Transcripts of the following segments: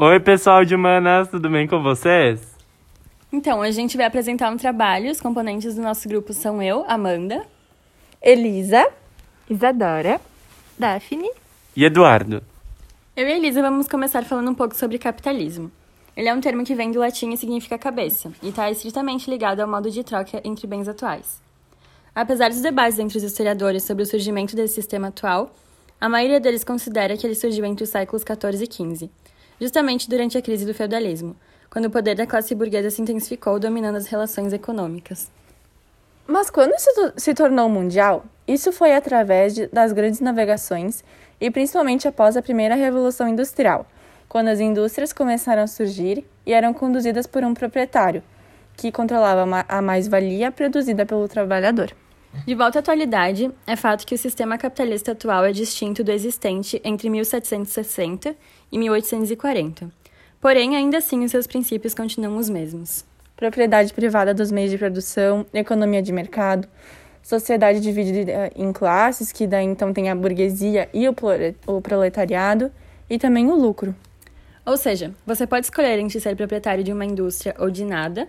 Oi, pessoal de Humanas, tudo bem com vocês? Então, a gente vai apresentar um trabalho. Os componentes do nosso grupo são eu, Amanda, Elisa, Isadora, Daphne E Eduardo? Eu e Elisa vamos começar falando um pouco sobre capitalismo. Ele é um termo que vem do latim e significa cabeça, e está estritamente ligado ao modo de troca entre bens atuais. Apesar dos debates entre os historiadores sobre o surgimento desse sistema atual, a maioria deles considera que ele surgiu entre os séculos XIV e XV, justamente durante a crise do feudalismo, quando o poder da classe burguesa se intensificou dominando as relações econômicas. Mas quando isso se tornou mundial, isso foi através de, das grandes navegações e principalmente após a primeira Revolução Industrial, quando as indústrias começaram a surgir e eram conduzidas por um proprietário, que controlava a mais-valia produzida pelo trabalhador. De volta à atualidade, é fato que o sistema capitalista atual é distinto do existente entre 1760 e 1840. Porém, ainda assim, os seus princípios continuam os mesmos. Propriedade privada dos meios de produção, economia de mercado, sociedade dividida em classes, que daí então tem a burguesia e o proletariado, e também o lucro. Ou seja, você pode escolher entre ser proprietário de uma indústria ou de nada,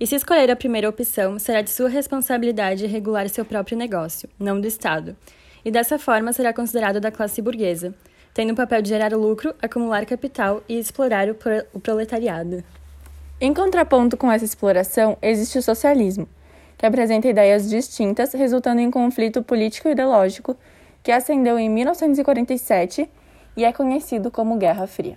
e se escolher a primeira opção, será de sua responsabilidade regular seu próprio negócio, não do Estado, e dessa forma será considerado da classe burguesa, tendo o papel de gerar lucro, acumular capital e explorar o, pro o proletariado. Em contraponto com essa exploração, existe o socialismo, que apresenta ideias distintas, resultando em conflito político-ideológico que ascendeu em 1947 e é conhecido como Guerra Fria.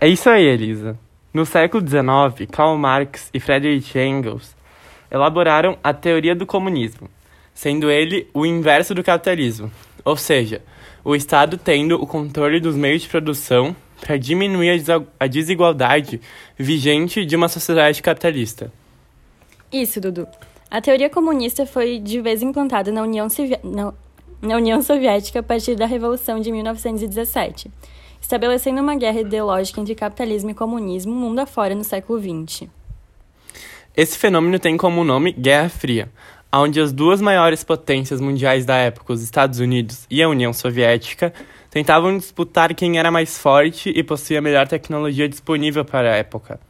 É isso aí, Elisa. No século XIX, Karl Marx e Friedrich Engels elaboraram a teoria do comunismo, sendo ele o inverso do capitalismo, ou seja, o Estado tendo o controle dos meios de produção para diminuir a desigualdade vigente de uma sociedade capitalista. Isso, Dudu. A teoria comunista foi de vez implantada na União, na... na União Soviética a partir da Revolução de 1917 estabelecendo uma guerra ideológica entre capitalismo e comunismo mundo afora no século XX. Esse fenômeno tem como nome Guerra Fria, onde as duas maiores potências mundiais da época, os Estados Unidos e a União Soviética, tentavam disputar quem era mais forte e possuía a melhor tecnologia disponível para a época.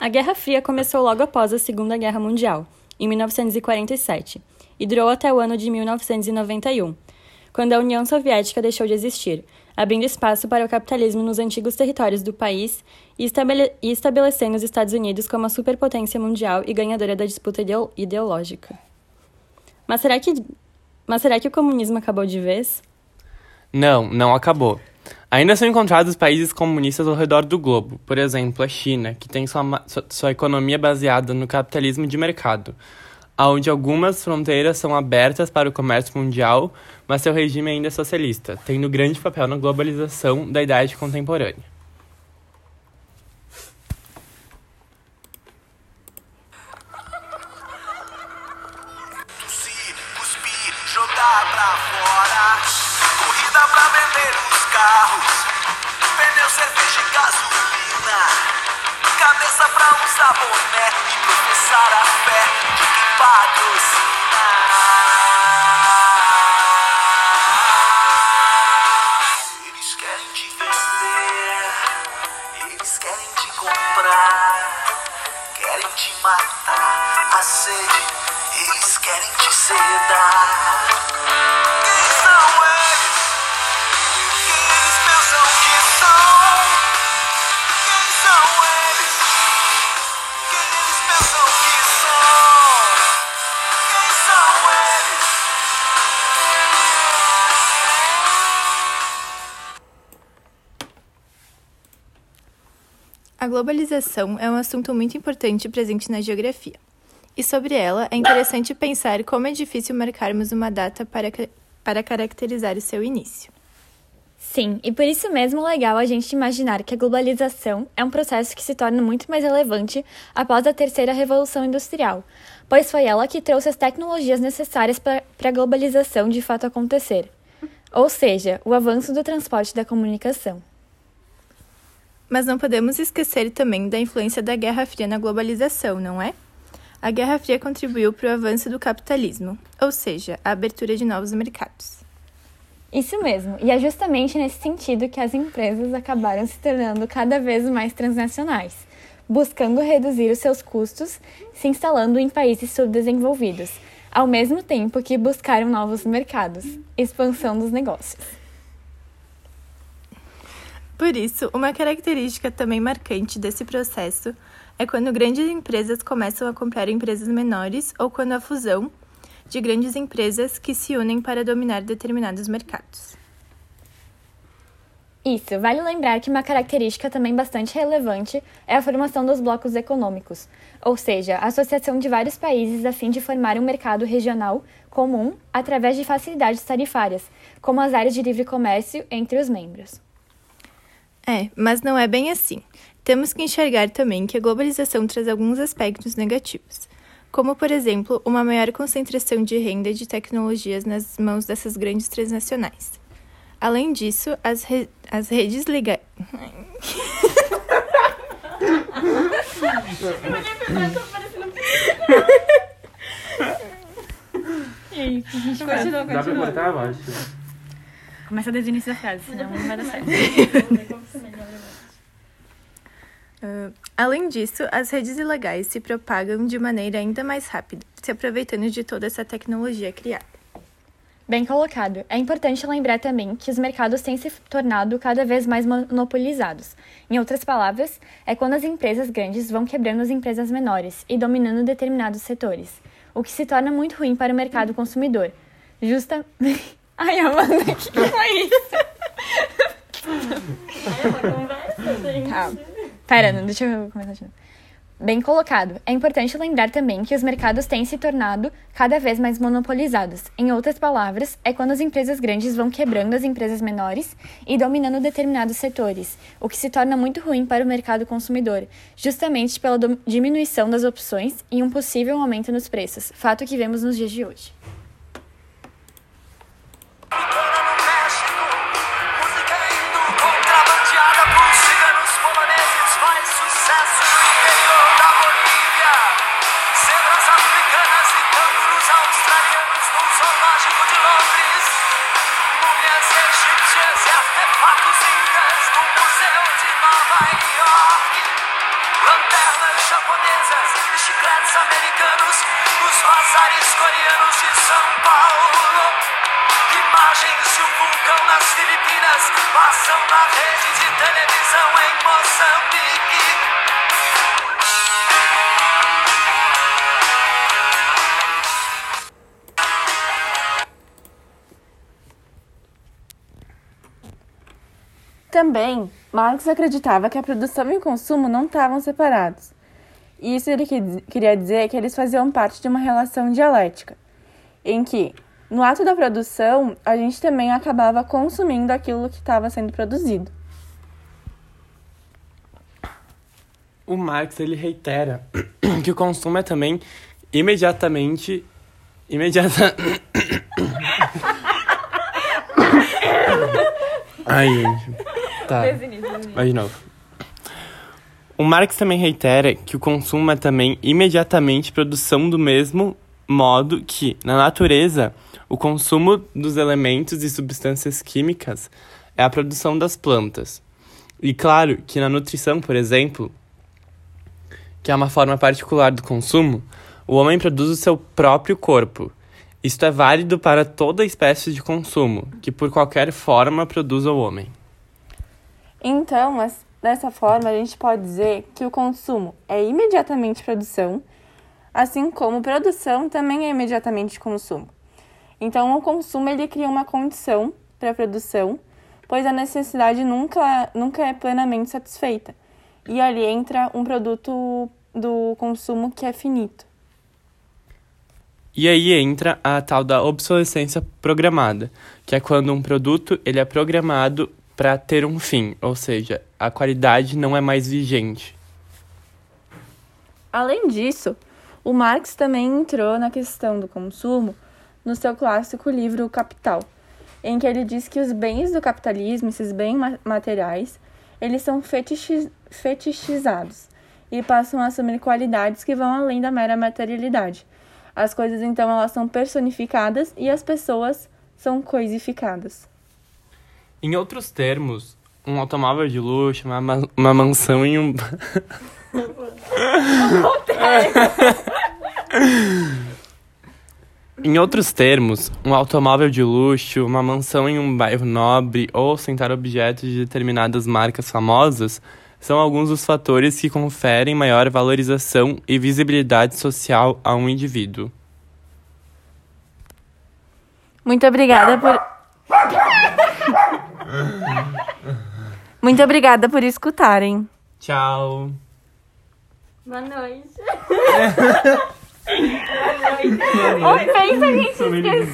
A Guerra Fria começou logo após a Segunda Guerra Mundial, em 1947, e durou até o ano de 1991, quando a União Soviética deixou de existir, abrindo espaço para o capitalismo nos antigos territórios do país e, estabele e estabelecendo os Estados Unidos como a superpotência mundial e ganhadora da disputa ideo ideológica. Mas será que mas será que o comunismo acabou de vez? Não, não acabou. Ainda são encontrados países comunistas ao redor do globo, por exemplo, a China, que tem sua, sua economia baseada no capitalismo de mercado onde algumas fronteiras são abertas para o comércio mundial, mas seu regime ainda é socialista, tendo grande papel na globalização da idade contemporânea. Pra vender os carros. Cerveja e gasolina. Cabeça pra usar boné e professar a fé de quem patrocina. Eles querem te vender, eles querem te comprar, querem te matar, a sede, eles querem te sedar. A globalização é um assunto muito importante presente na geografia. E sobre ela, é interessante pensar como é difícil marcarmos uma data para, para caracterizar o seu início. Sim, e por isso mesmo é legal a gente imaginar que a globalização é um processo que se torna muito mais relevante após a terceira revolução industrial, pois foi ela que trouxe as tecnologias necessárias para a globalização de fato acontecer, ou seja, o avanço do transporte da comunicação. Mas não podemos esquecer também da influência da Guerra Fria na globalização, não é? A Guerra Fria contribuiu para o avanço do capitalismo, ou seja, a abertura de novos mercados. Isso mesmo, e é justamente nesse sentido que as empresas acabaram se tornando cada vez mais transnacionais, buscando reduzir os seus custos, se instalando em países subdesenvolvidos, ao mesmo tempo que buscaram novos mercados, expansão dos negócios. Por isso, uma característica também marcante desse processo é quando grandes empresas começam a comprar empresas menores ou quando a fusão de grandes empresas que se unem para dominar determinados mercados. Isso, vale lembrar que uma característica também bastante relevante é a formação dos blocos econômicos, ou seja, a associação de vários países a fim de formar um mercado regional comum através de facilidades tarifárias, como as áreas de livre comércio entre os membros. É, mas não é bem assim. Temos que enxergar também que a globalização traz alguns aspectos negativos, como, por exemplo, uma maior concentração de renda e de tecnologias nas mãos dessas grandes transnacionais. Além disso, as, re as redes legais. Dá pra cortar abaixo. Começa desde o início da frase, senão não vai dar certo. Uh, além disso, as redes ilegais se propagam de maneira ainda mais rápida, se aproveitando de toda essa tecnologia criada. Bem colocado. É importante lembrar também que os mercados têm se tornado cada vez mais monopolizados. Em outras palavras, é quando as empresas grandes vão quebrando as empresas menores e dominando determinados setores, o que se torna muito ruim para o mercado consumidor. Justa. Ai, Amanda, o que foi isso? É uma conversa, gente. Tá. Pera, não, deixa eu começar de novo. Bem colocado. É importante lembrar também que os mercados têm se tornado cada vez mais monopolizados. Em outras palavras, é quando as empresas grandes vão quebrando as empresas menores e dominando determinados setores, o que se torna muito ruim para o mercado consumidor, justamente pela diminuição das opções e um possível aumento nos preços, fato que vemos nos dias de hoje. Também, Marx acreditava que a produção e o consumo não estavam separados. Isso ele que- queria dizer que eles faziam parte de uma relação dialética, em que, no ato da produção, a gente também acabava consumindo aquilo que estava sendo produzido. O Marx ele reitera que o consumo é também imediatamente imediata Ai, gente. Tá. Vai de novo. O Marx também reitera que o consumo é também imediatamente produção do mesmo modo que, na natureza, o consumo dos elementos e substâncias químicas é a produção das plantas. E claro que na nutrição, por exemplo, que é uma forma particular do consumo, o homem produz o seu próprio corpo. Isto é válido para toda espécie de consumo, que por qualquer forma produz o homem. Então, dessa forma, a gente pode dizer que o consumo é imediatamente produção, assim como produção também é imediatamente consumo. Então, o consumo ele cria uma condição para a produção, pois a necessidade nunca, nunca é plenamente satisfeita. E ali entra um produto do consumo que é finito. E aí entra a tal da obsolescência programada, que é quando um produto ele é programado para ter um fim, ou seja, a qualidade não é mais vigente. Além disso, o Marx também entrou na questão do consumo no seu clássico livro O Capital, em que ele diz que os bens do capitalismo, esses bens materiais, eles são fetichi fetichizados e passam a assumir qualidades que vão além da mera materialidade. As coisas então elas são personificadas e as pessoas são coisificadas. Em outros termos, um automóvel de luxo, uma, ma- uma mansão em um. em outros termos, um automóvel de luxo, uma mansão em um bairro nobre ou sentar objetos de determinadas marcas famosas são alguns dos fatores que conferem maior valorização e visibilidade social a um indivíduo. Muito obrigada por. Muito obrigada por escutarem. Tchau! Boa noite. Pensa, gente, esqueci.